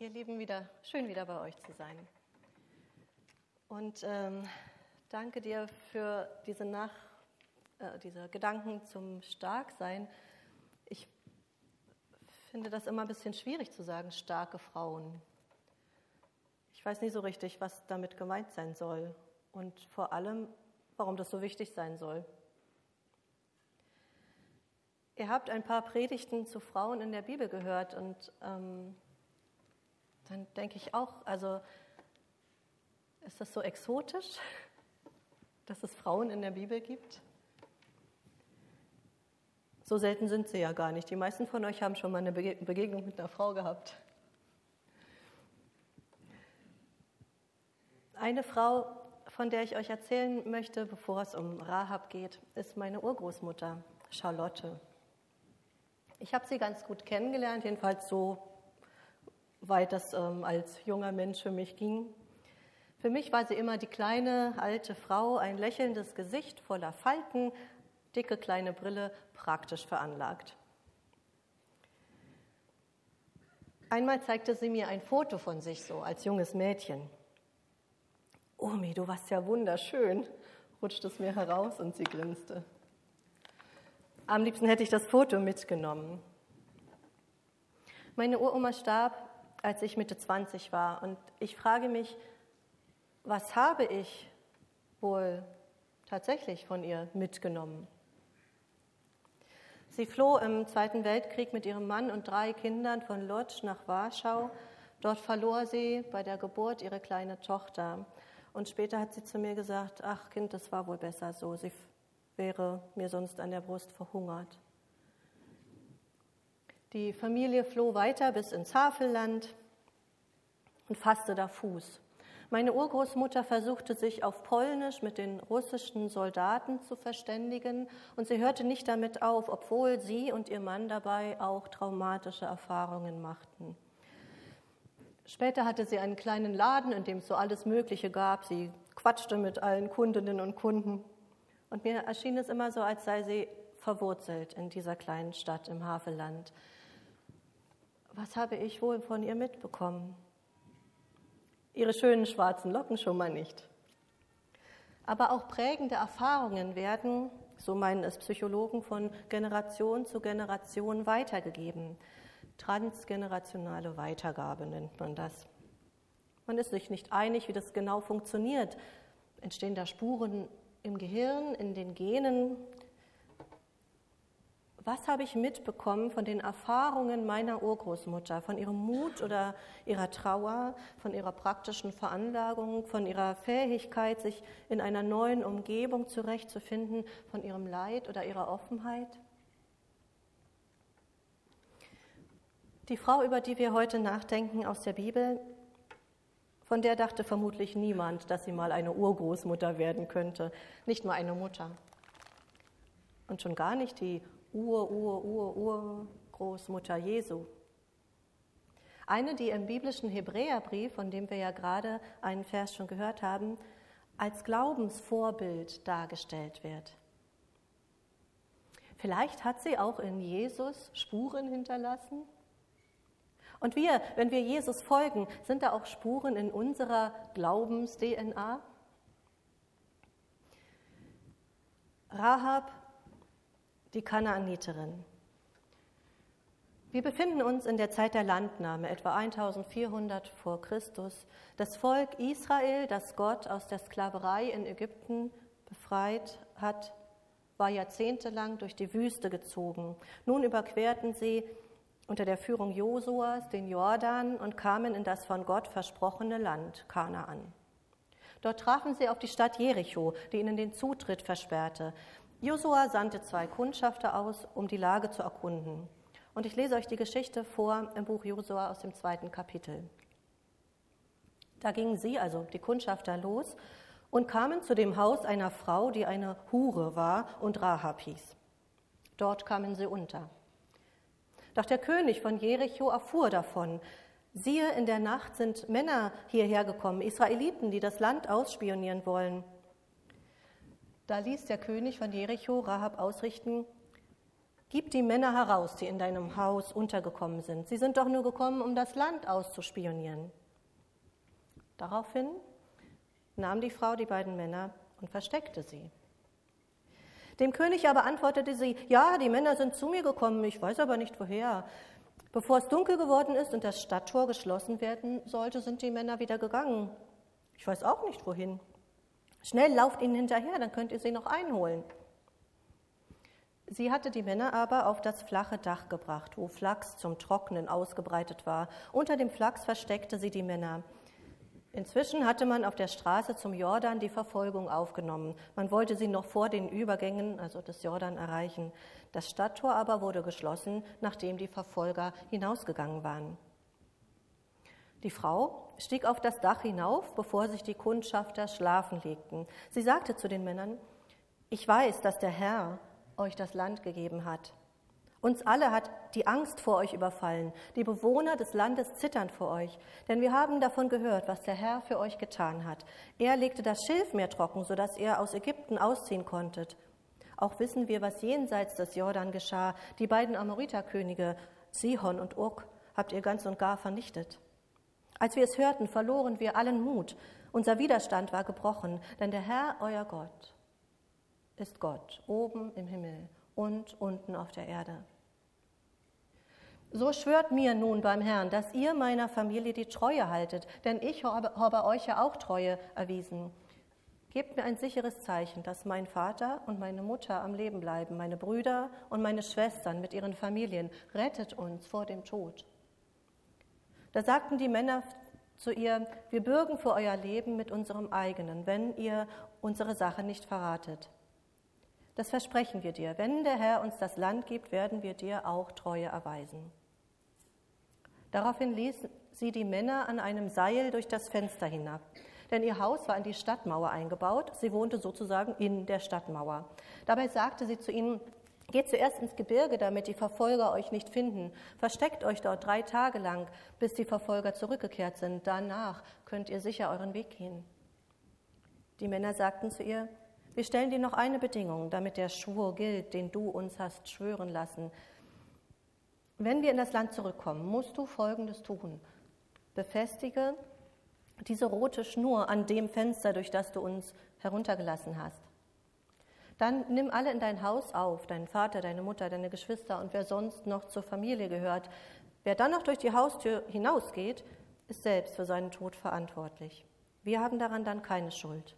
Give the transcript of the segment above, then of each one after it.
Ihr Lieben, wieder schön wieder bei euch zu sein. Und ähm, danke dir für diese, Nach, äh, diese Gedanken zum Starksein. Ich finde das immer ein bisschen schwierig zu sagen, starke Frauen. Ich weiß nicht so richtig, was damit gemeint sein soll und vor allem, warum das so wichtig sein soll. Ihr habt ein paar Predigten zu Frauen in der Bibel gehört und ähm, dann denke ich auch, also ist das so exotisch, dass es Frauen in der Bibel gibt? So selten sind sie ja gar nicht. Die meisten von euch haben schon mal eine Begegnung mit einer Frau gehabt. Eine Frau, von der ich euch erzählen möchte, bevor es um Rahab geht, ist meine Urgroßmutter, Charlotte. Ich habe sie ganz gut kennengelernt, jedenfalls so weit das ähm, als junger Mensch für mich ging. Für mich war sie immer die kleine alte Frau, ein lächelndes Gesicht voller Falten, dicke kleine Brille, praktisch veranlagt. Einmal zeigte sie mir ein Foto von sich so als junges Mädchen. Omi, du warst ja wunderschön, rutschte es mir heraus und sie grinste. Am liebsten hätte ich das Foto mitgenommen. Meine Uroma starb, als ich Mitte 20 war. Und ich frage mich, was habe ich wohl tatsächlich von ihr mitgenommen? Sie floh im Zweiten Weltkrieg mit ihrem Mann und drei Kindern von Lodz nach Warschau. Dort verlor sie bei der Geburt ihre kleine Tochter. Und später hat sie zu mir gesagt, ach Kind, das war wohl besser so. Sie wäre mir sonst an der Brust verhungert. Die Familie floh weiter bis ins Havelland und fasste da Fuß. Meine Urgroßmutter versuchte sich auf Polnisch mit den russischen Soldaten zu verständigen und sie hörte nicht damit auf, obwohl sie und ihr Mann dabei auch traumatische Erfahrungen machten. Später hatte sie einen kleinen Laden, in dem es so alles Mögliche gab. Sie quatschte mit allen Kundinnen und Kunden. Und mir erschien es immer so, als sei sie verwurzelt in dieser kleinen Stadt im Havelland. Was habe ich wohl von ihr mitbekommen? Ihre schönen schwarzen Locken schon mal nicht. Aber auch prägende Erfahrungen werden, so meinen es Psychologen, von Generation zu Generation weitergegeben. Transgenerationale Weitergabe nennt man das. Man ist sich nicht einig, wie das genau funktioniert. Entstehen da Spuren im Gehirn, in den Genen? Was habe ich mitbekommen von den Erfahrungen meiner Urgroßmutter, von ihrem Mut oder ihrer Trauer, von ihrer praktischen Veranlagung, von ihrer Fähigkeit, sich in einer neuen Umgebung zurechtzufinden, von ihrem Leid oder ihrer Offenheit? Die Frau, über die wir heute nachdenken aus der Bibel, von der dachte vermutlich niemand, dass sie mal eine Urgroßmutter werden könnte, nicht nur eine Mutter. Und schon gar nicht die Ur, Ur, Ur, Urgroßmutter Jesu. Eine, die im biblischen Hebräerbrief, von dem wir ja gerade einen Vers schon gehört haben, als Glaubensvorbild dargestellt wird. Vielleicht hat sie auch in Jesus Spuren hinterlassen, und wir, wenn wir Jesus folgen, sind da auch Spuren in unserer Glaubens-DNA? Rahab, die Kanaaniterin. Wir befinden uns in der Zeit der Landnahme, etwa 1400 vor Christus. Das Volk Israel, das Gott aus der Sklaverei in Ägypten befreit hat, war jahrzehntelang durch die Wüste gezogen. Nun überquerten sie unter der Führung Josuas den Jordan und kamen in das von Gott versprochene Land Kanaan. Dort trafen sie auf die Stadt Jericho, die ihnen den Zutritt versperrte. Josua sandte zwei Kundschafter aus, um die Lage zu erkunden. Und ich lese euch die Geschichte vor im Buch Josua aus dem zweiten Kapitel. Da gingen sie, also die Kundschafter, los und kamen zu dem Haus einer Frau, die eine Hure war und Rahab hieß. Dort kamen sie unter. Doch der König von Jericho erfuhr davon. Siehe, in der Nacht sind Männer hierher gekommen, Israeliten, die das Land ausspionieren wollen. Da ließ der König von Jericho Rahab ausrichten, Gib die Männer heraus, die in deinem Haus untergekommen sind. Sie sind doch nur gekommen, um das Land auszuspionieren. Daraufhin nahm die Frau die beiden Männer und versteckte sie. Dem König aber antwortete sie, ja, die Männer sind zu mir gekommen, ich weiß aber nicht woher. Bevor es dunkel geworden ist und das Stadttor geschlossen werden sollte, sind die Männer wieder gegangen. Ich weiß auch nicht wohin. Schnell lauft ihnen hinterher, dann könnt ihr sie noch einholen. Sie hatte die Männer aber auf das flache Dach gebracht, wo Flachs zum Trocknen ausgebreitet war. Unter dem Flachs versteckte sie die Männer. Inzwischen hatte man auf der Straße zum Jordan die Verfolgung aufgenommen. Man wollte sie noch vor den Übergängen, also des Jordan, erreichen. Das Stadttor aber wurde geschlossen, nachdem die Verfolger hinausgegangen waren. Die Frau stieg auf das Dach hinauf, bevor sich die Kundschafter schlafen legten. Sie sagte zu den Männern, ich weiß, dass der Herr euch das Land gegeben hat. Uns alle hat die Angst vor euch überfallen. Die Bewohner des Landes zittern vor euch, denn wir haben davon gehört, was der Herr für euch getan hat. Er legte das Schilfmeer trocken, sodass ihr aus Ägypten ausziehen konntet. Auch wissen wir, was jenseits des Jordan geschah. Die beiden Amoriterkönige, Sihon und Ur, habt ihr ganz und gar vernichtet. Als wir es hörten, verloren wir allen Mut. Unser Widerstand war gebrochen, denn der Herr, euer Gott, ist Gott, oben im Himmel und unten auf der Erde. So schwört mir nun beim Herrn, dass ihr meiner Familie die Treue haltet, denn ich habe, euch ja auch Treue erwiesen. Gebt mir ein sicheres Zeichen, dass mein Vater und meine Mutter am Leben bleiben, meine Brüder und meine Schwestern mit ihren Familien. Rettet uns vor dem Tod. Da sagten die Männer zu ihr, wir bürgen für euer Leben mit unserem eigenen, wenn ihr unsere Sache nicht verratet. Das versprechen wir dir. Wenn der Herr uns das Land gibt, werden wir dir auch Treue erweisen. Daraufhin ließ sie die Männer an einem Seil durch das Fenster hinab. Denn ihr Haus war in die Stadtmauer eingebaut. Sie wohnte sozusagen in der Stadtmauer. Dabei sagte sie zu ihnen, Geht zuerst ins Gebirge, damit die Verfolger euch nicht finden. Versteckt euch dort drei Tage lang, bis die Verfolger zurückgekehrt sind. Danach könnt ihr sicher euren Weg gehen. Die Männer sagten zu ihr, wir stellen dir noch eine Bedingung, damit der Schwur gilt, den du uns hast schwören lassen. Wenn wir in das Land zurückkommen, musst du Folgendes tun. Befestige diese rote Schnur an dem Fenster, durch das du uns heruntergelassen hast. Dann nimm alle in dein Haus auf, deinen Vater, deine Mutter, deine Geschwister und wer sonst noch zur Familie gehört. Wer dann noch durch die Haustür hinausgeht, ist selbst für seinen Tod verantwortlich. Wir haben daran dann keine Schuld.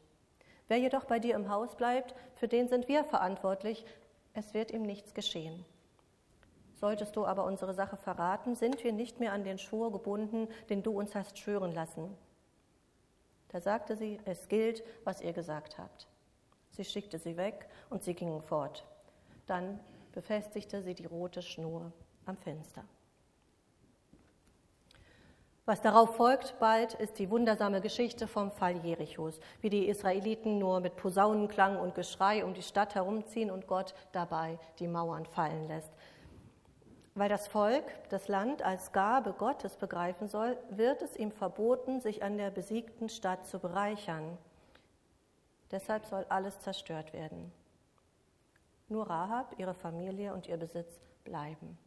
Wer jedoch bei dir im Haus bleibt, für den sind wir verantwortlich, es wird ihm nichts geschehen. Solltest du aber unsere Sache verraten, sind wir nicht mehr an den Schwur gebunden, den du uns hast schwören lassen. Da sagte sie, es gilt, was ihr gesagt habt. Sie schickte sie weg und sie gingen fort. Dann befestigte sie die rote Schnur am Fenster. Was darauf folgt bald, ist die wundersame Geschichte vom Fall Jerichos, wie die Israeliten nur mit Posaunenklang und Geschrei um die Stadt herumziehen und Gott dabei die Mauern fallen lässt. Weil das Volk das Land als Gabe Gottes begreifen soll, wird es ihm verboten, sich an der besiegten Stadt zu bereichern. Deshalb soll alles zerstört werden. Nur Rahab, ihre Familie und ihr Besitz bleiben.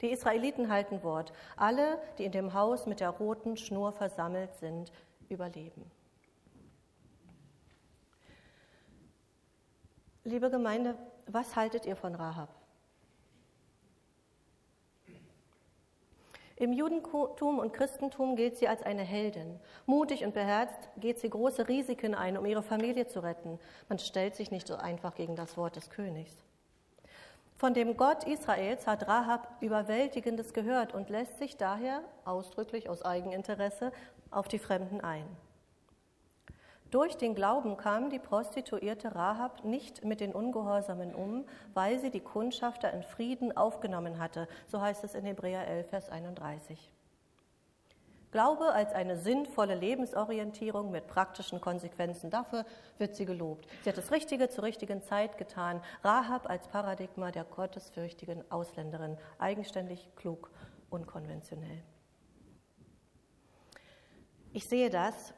Die Israeliten halten Wort. Alle, die in dem Haus mit der roten Schnur versammelt sind, überleben. Liebe Gemeinde, was haltet ihr von Rahab? Im Judentum und Christentum gilt sie als eine Heldin. Mutig und beherzt geht sie große Risiken ein, um ihre Familie zu retten. Man stellt sich nicht so einfach gegen das Wort des Königs. Von dem Gott Israels hat Rahab Überwältigendes gehört und lässt sich daher ausdrücklich aus Eigeninteresse auf die Fremden ein. Durch den Glauben kam die Prostituierte Rahab nicht mit den Ungehorsamen um, weil sie die Kundschafter in Frieden aufgenommen hatte. So heißt es in Hebräer 11, Vers 31. Glaube als eine sinnvolle Lebensorientierung mit praktischen Konsequenzen. Dafür wird sie gelobt. Sie hat das Richtige zur richtigen Zeit getan. Rahab als Paradigma der gottesfürchtigen Ausländerin. Eigenständig, klug, unkonventionell. Ich sehe das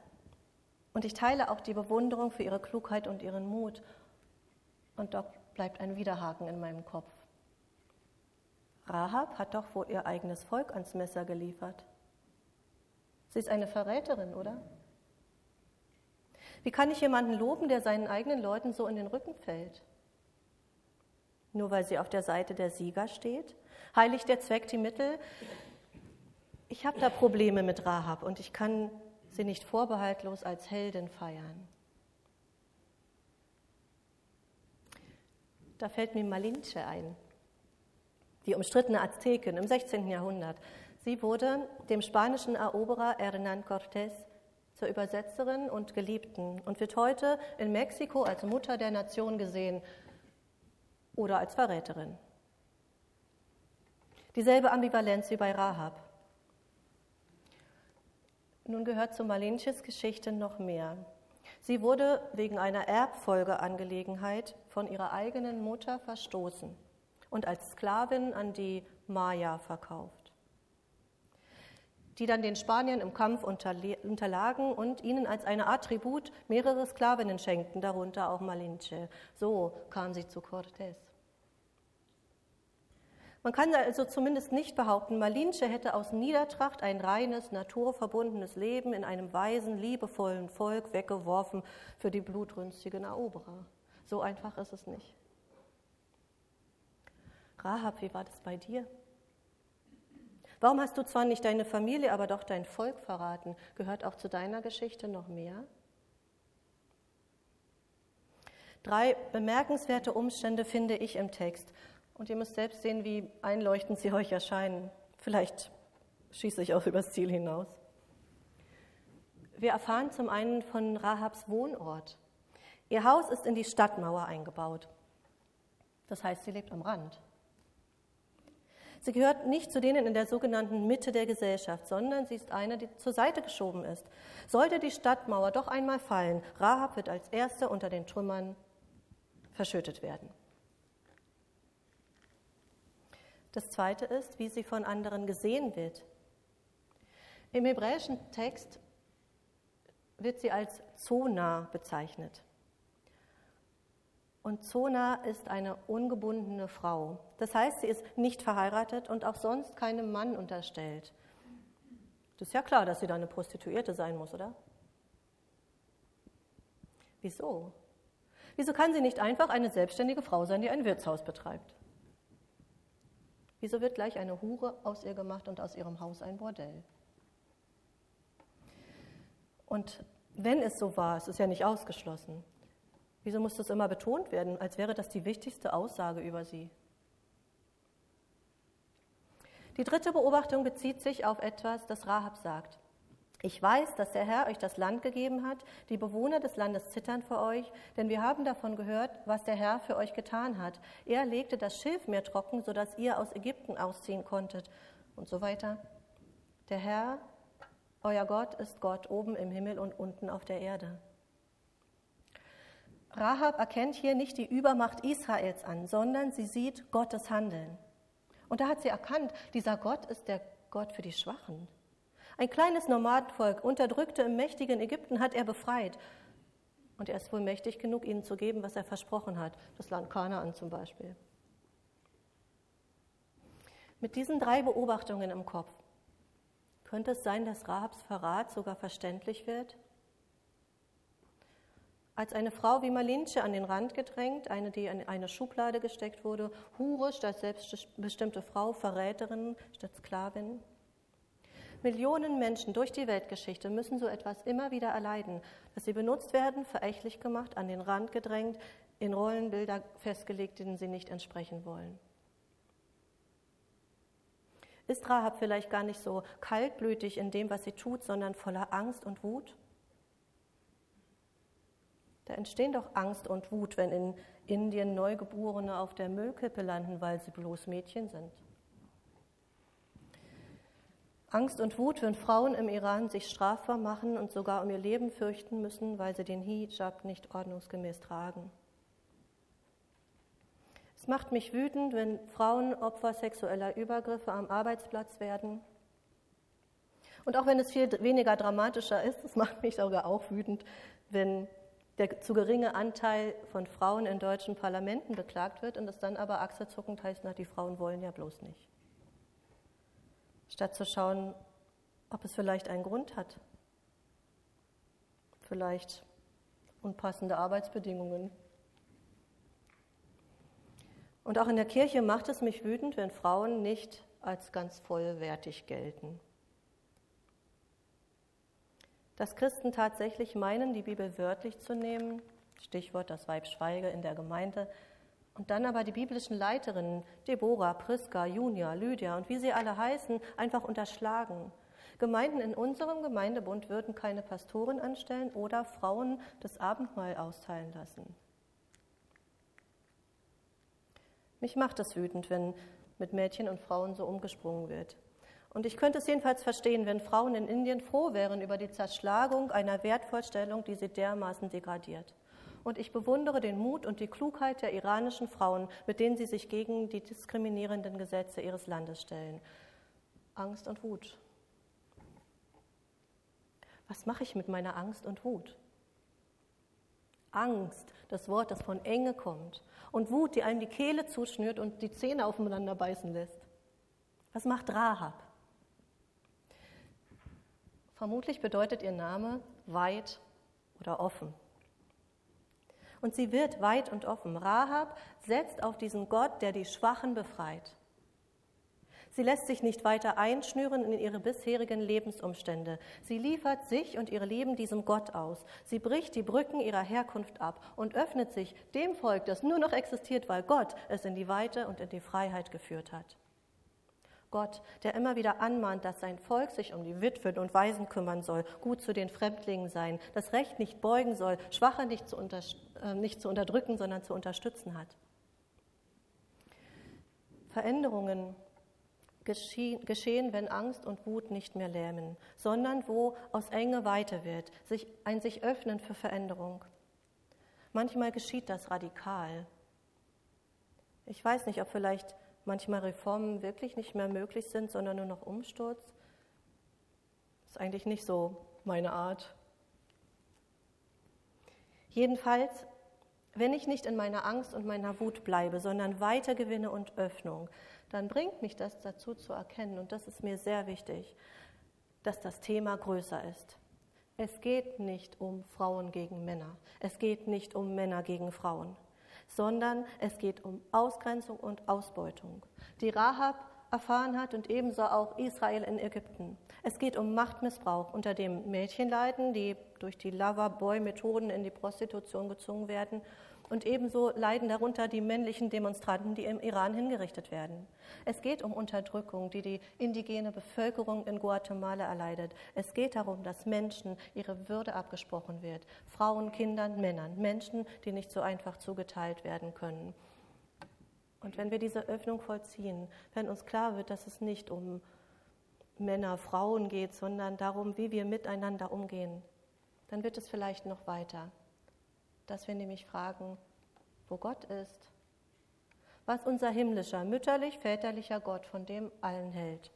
und ich teile auch die Bewunderung für ihre Klugheit und ihren Mut. Und doch bleibt ein Widerhaken in meinem Kopf. Rahab hat doch wohl ihr eigenes Volk ans Messer geliefert. Sie ist eine Verräterin, oder? Wie kann ich jemanden loben, der seinen eigenen Leuten so in den Rücken fällt? Nur weil sie auf der Seite der Sieger steht? Heiligt der Zweck die Mittel? Ich habe da Probleme mit Rahab und ich kann sie nicht vorbehaltlos als Heldin feiern. Da fällt mir Malinche ein, die umstrittene Aztekin im 16. Jahrhundert. Sie wurde dem spanischen Eroberer Hernán Cortés zur Übersetzerin und Geliebten und wird heute in Mexiko als Mutter der Nation gesehen oder als Verräterin. Dieselbe Ambivalenz wie bei Rahab. Nun gehört zu Malinches Geschichte noch mehr. Sie wurde wegen einer Erbfolgeangelegenheit von ihrer eigenen Mutter verstoßen und als Sklavin an die Maya verkauft, die dann den Spaniern im Kampf unterlagen und ihnen als eine Art Tribut mehrere Sklavinnen schenkten, darunter auch Malinche. So kam sie zu Cortés. Man kann also zumindest nicht behaupten, Malinche hätte aus Niedertracht ein reines, naturverbundenes Leben in einem weisen, liebevollen Volk weggeworfen für die blutrünstigen Eroberer. So einfach ist es nicht. Rahab, wie war das bei dir? Warum hast du zwar nicht deine Familie, aber doch dein Volk verraten? Gehört auch zu deiner Geschichte noch mehr? Drei bemerkenswerte Umstände finde ich im Text. Und ihr müsst selbst sehen, wie einleuchtend sie euch erscheinen. Vielleicht schieße ich auch übers Ziel hinaus. Wir erfahren zum einen von Rahabs Wohnort. Ihr Haus ist in die Stadtmauer eingebaut. Das heißt, sie lebt am Rand. Sie gehört nicht zu denen in der sogenannten Mitte der Gesellschaft, sondern sie ist eine, die zur Seite geschoben ist. Sollte die Stadtmauer doch einmal fallen, Rahab wird als Erste unter den Trümmern verschüttet werden. Das zweite ist, wie sie von anderen gesehen wird. Im hebräischen Text wird sie als Zona bezeichnet. Und Zona ist eine ungebundene Frau. Das heißt, sie ist nicht verheiratet und auch sonst keinem Mann unterstellt. Das ist ja klar, dass sie da eine Prostituierte sein muss, oder? Wieso? Wieso kann sie nicht einfach eine selbstständige Frau sein, die ein Wirtshaus betreibt? Wieso wird gleich eine Hure aus ihr gemacht und aus ihrem Haus ein Bordell? Und wenn es so war, es ist ja nicht ausgeschlossen, wieso muss das immer betont werden, als wäre das die wichtigste Aussage über sie? Die dritte Beobachtung bezieht sich auf etwas, das Rahab sagt. Ich weiß, dass der Herr euch das Land gegeben hat. Die Bewohner des Landes zittern vor euch, denn wir haben davon gehört, was der Herr für euch getan hat. Er legte das Schilfmeer trocken, sodass ihr aus Ägypten ausziehen konntet und so weiter. Der Herr, euer Gott, ist Gott oben im Himmel und unten auf der Erde. Rahab erkennt hier nicht die Übermacht Israels an, sondern sie sieht Gottes Handeln. Und da hat sie erkannt, dieser Gott ist der Gott für die Schwachen. Ein kleines Nomadenvolk, unterdrückte im mächtigen Ägypten, hat er befreit. Und er ist wohl mächtig genug, ihnen zu geben, was er versprochen hat, das Land Kanaan zum Beispiel. Mit diesen drei Beobachtungen im Kopf könnte es sein, dass Rahabs Verrat sogar verständlich wird? Als eine Frau wie Malinche an den Rand gedrängt, eine, die in eine Schublade gesteckt wurde, Hure statt selbstbestimmte Frau, Verräterin statt Sklavin. Millionen Menschen durch die Weltgeschichte müssen so etwas immer wieder erleiden, dass sie benutzt werden, verächtlich gemacht, an den Rand gedrängt, in Rollenbilder festgelegt, denen sie nicht entsprechen wollen. Ist Rahab vielleicht gar nicht so kaltblütig in dem, was sie tut, sondern voller Angst und Wut? Da entstehen doch Angst und Wut, wenn in Indien Neugeborene auf der Müllkippe landen, weil sie bloß Mädchen sind. Angst und Wut, wenn Frauen im Iran sich strafbar machen und sogar um ihr Leben fürchten müssen, weil sie den Hijab nicht ordnungsgemäß tragen. Es macht mich wütend, wenn Frauen Opfer sexueller Übergriffe am Arbeitsplatz werden. Und auch wenn es viel weniger dramatischer ist, es macht mich sogar auch wütend, wenn der zu geringe Anteil von Frauen in deutschen Parlamenten beklagt wird und es dann aber achselzuckend heißt, na, die Frauen wollen ja bloß nicht. Statt zu schauen, ob es vielleicht einen Grund hat. Vielleicht unpassende Arbeitsbedingungen. Und auch in der Kirche macht es mich wütend, wenn Frauen nicht als ganz vollwertig gelten. Dass Christen tatsächlich meinen, die Bibel wörtlich zu nehmen, Stichwort das Weib Schweige in der Gemeinde, und dann aber die biblischen Leiterinnen, Deborah, Priska, Junia, Lydia und wie sie alle heißen, einfach unterschlagen. Gemeinden in unserem Gemeindebund würden keine Pastoren anstellen oder Frauen das Abendmahl austeilen lassen. Mich macht es wütend, wenn mit Mädchen und Frauen so umgesprungen wird. Und ich könnte es jedenfalls verstehen, wenn Frauen in Indien froh wären über die Zerschlagung einer Wertvorstellung, die sie dermaßen degradiert. Und ich bewundere den Mut und die Klugheit der iranischen Frauen, mit denen sie sich gegen die diskriminierenden Gesetze ihres Landes stellen. Angst und Wut. Was mache ich mit meiner Angst und Wut? Angst, das Wort, das von Enge kommt. Und Wut, die einem die Kehle zuschnürt und die Zähne aufeinander beißen lässt. Was macht Rahab? Vermutlich bedeutet ihr Name weit oder offen. Und sie wird weit und offen. Rahab setzt auf diesen Gott, der die Schwachen befreit. Sie lässt sich nicht weiter einschnüren in ihre bisherigen Lebensumstände. Sie liefert sich und ihr Leben diesem Gott aus. Sie bricht die Brücken ihrer Herkunft ab und öffnet sich dem Volk, das nur noch existiert, weil Gott es in die Weite und in die Freiheit geführt hat. Gott, der immer wieder anmahnt, dass sein Volk sich um die Witwen und Waisen kümmern soll, gut zu den Fremdlingen sein, das Recht nicht beugen soll, Schwache nicht zu, unter, äh, nicht zu unterdrücken, sondern zu unterstützen hat. Veränderungen geschehen, wenn Angst und Wut nicht mehr lähmen, sondern wo aus Enge weiter wird, sich, ein sich öffnen für Veränderung. Manchmal geschieht das radikal. Ich weiß nicht, ob vielleicht manchmal Reformen wirklich nicht mehr möglich sind, sondern nur noch Umsturz. Ist eigentlich nicht so meine Art. Jedenfalls, wenn ich nicht in meiner Angst und meiner Wut bleibe, sondern weiter gewinne und Öffnung, dann bringt mich das dazu zu erkennen, und das ist mir sehr wichtig, dass das Thema größer ist. Es geht nicht um Frauen gegen Männer. Es geht nicht um Männer gegen Frauen sondern es geht um Ausgrenzung und Ausbeutung, die Rahab erfahren hat und ebenso auch Israel in Ägypten. Es geht um Machtmissbrauch, unter dem Mädchen leiden, die durch die Loverboy-Methoden in die Prostitution gezwungen werden und ebenso leiden darunter die männlichen Demonstranten, die im Iran hingerichtet werden. Es geht um Unterdrückung, die die indigene Bevölkerung in Guatemala erleidet. Es geht darum, dass Menschen ihre Würde abgesprochen wird. Frauen, Kindern, Männern. Menschen, die nicht so einfach zugeteilt werden können. Und wenn wir diese Öffnung vollziehen, wenn uns klar wird, dass es nicht um Männer, Frauen geht, sondern darum, wie wir miteinander umgehen, dann wird es vielleicht noch weiter dass wir nämlich fragen, wo Gott ist, was unser himmlischer, mütterlich-väterlicher Gott von dem allen hält,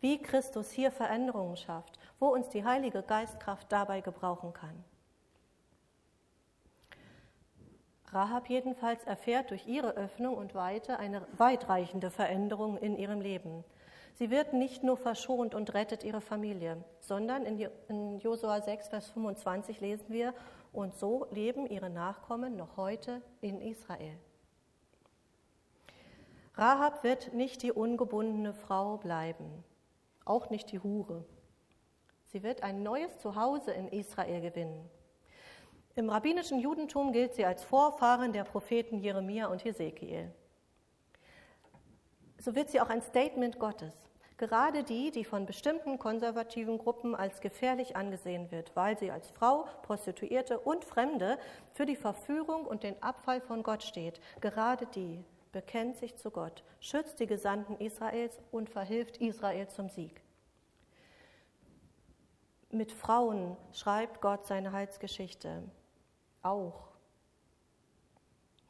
wie Christus hier Veränderungen schafft, wo uns die Heilige Geistkraft dabei gebrauchen kann. Rahab jedenfalls erfährt durch ihre Öffnung und Weite eine weitreichende Veränderung in ihrem Leben. Sie wird nicht nur verschont und rettet ihre Familie, sondern in Josua 6, Vers 25 lesen wir, und so leben ihre Nachkommen noch heute in Israel. Rahab wird nicht die ungebundene Frau bleiben, auch nicht die Hure. Sie wird ein neues Zuhause in Israel gewinnen. Im rabbinischen Judentum gilt sie als Vorfahrin der Propheten Jeremia und Hesekiel. So wird sie auch ein Statement Gottes. Gerade die, die von bestimmten konservativen Gruppen als gefährlich angesehen wird, weil sie als Frau, Prostituierte und Fremde für die Verführung und den Abfall von Gott steht, gerade die bekennt sich zu Gott, schützt die Gesandten Israels und verhilft Israel zum Sieg. Mit Frauen schreibt Gott seine Heilsgeschichte auch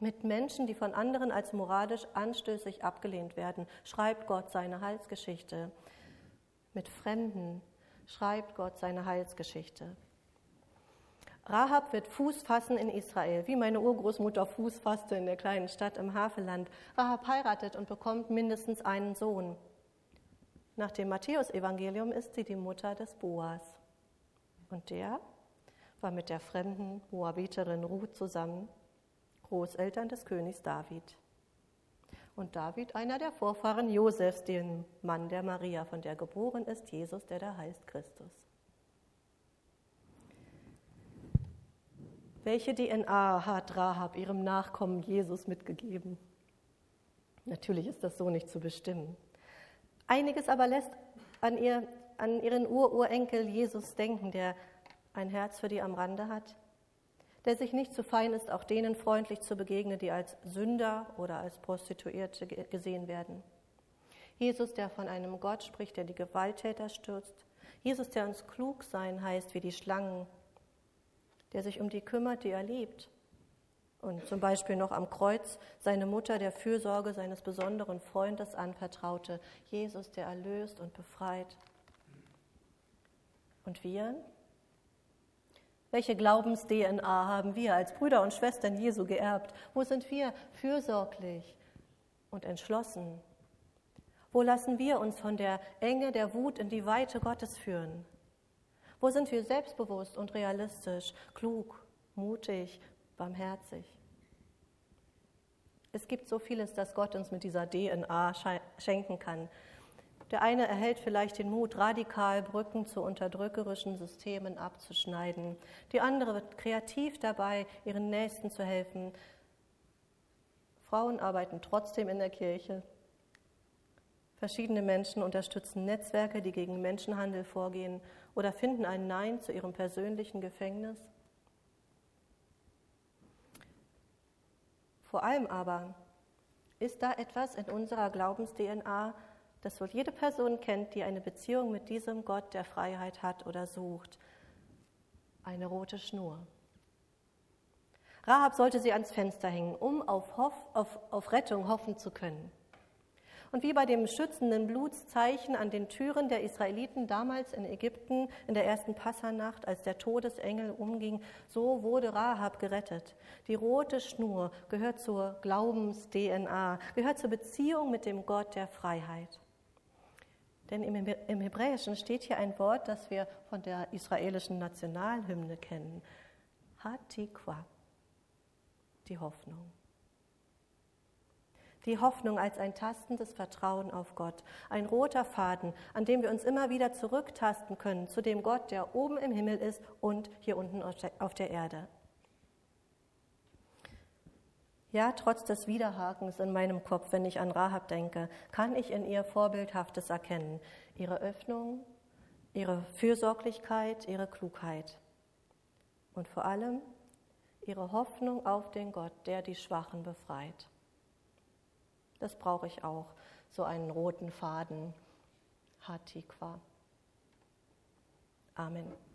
mit Menschen, die von anderen als moralisch anstößig abgelehnt werden, schreibt Gott seine Heilsgeschichte. Mit Fremden schreibt Gott seine Heilsgeschichte. Rahab wird Fuß fassen in Israel, wie meine Urgroßmutter Fuß fasste in der kleinen Stadt im Havelland. Rahab heiratet und bekommt mindestens einen Sohn. Nach dem Matthäusevangelium ist sie die Mutter des Boas. Und der war mit der fremden Moabiterin Ruth zusammen, Großeltern des Königs David. Und David, einer der Vorfahren Josefs, dem Mann der Maria, von der geboren ist Jesus, der da heißt Christus. Welche DNA hat Rahab ihrem Nachkommen Jesus mitgegeben? Natürlich ist das so nicht zu bestimmen. Einiges aber lässt an, ihr, an ihren Ururenkel Jesus denken, der ein Herz für die am Rande hat, der sich nicht zu fein ist, auch denen freundlich zu begegnen, die als Sünder oder als Prostituierte gesehen werden. Jesus, der von einem Gott spricht, der die Gewalttäter stürzt. Jesus, der uns klug sein heißt wie die Schlangen der sich um die kümmert, die er liebt. Und zum Beispiel noch am Kreuz seine Mutter der Fürsorge seines besonderen Freundes anvertraute. Jesus, der erlöst und befreit. Und wir? Welche Glaubens-DNA haben wir als Brüder und Schwestern Jesu geerbt? Wo sind wir fürsorglich und entschlossen? Wo lassen wir uns von der Enge der Wut in die Weite Gottes führen? Wo sind wir selbstbewusst und realistisch, klug, mutig, barmherzig? Es gibt so vieles, das Gott uns mit dieser DNA schenken kann. Der eine erhält vielleicht den Mut, radikal Brücken zu unterdrückerischen Systemen abzuschneiden. Die andere wird kreativ dabei, ihren Nächsten zu helfen. Frauen arbeiten trotzdem in der Kirche. Verschiedene Menschen unterstützen Netzwerke, die gegen Menschenhandel vorgehen oder finden ein Nein zu ihrem persönlichen Gefängnis? Vor allem aber ist da etwas in unserer Glaubens-DNA, das wohl jede Person kennt, die eine Beziehung mit diesem Gott der Freiheit hat oder sucht. Eine rote Schnur. Rahab sollte sie ans Fenster hängen, um auf, Hoff, auf, auf Rettung hoffen zu können. Und wie bei dem schützenden Blutszeichen an den Türen der Israeliten damals in Ägypten in der ersten Passanacht, als der Todesengel umging, so wurde Rahab gerettet. Die rote Schnur gehört zur Glaubens-DNA, gehört zur Beziehung mit dem Gott der Freiheit. Denn im Hebräischen steht hier ein Wort, das wir von der israelischen Nationalhymne kennen. Hatikwa, die Hoffnung die Hoffnung als ein tastendes Vertrauen auf Gott, ein roter Faden, an dem wir uns immer wieder zurücktasten können zu dem Gott, der oben im Himmel ist und hier unten auf der Erde. Ja, trotz des Widerhakens in meinem Kopf, wenn ich an Rahab denke, kann ich in ihr Vorbildhaftes erkennen. Ihre Öffnung, ihre Fürsorglichkeit, ihre Klugheit. Und vor allem ihre Hoffnung auf den Gott, der die Schwachen befreit. Das brauche ich auch, so einen roten Faden. Hatikwa. Amen.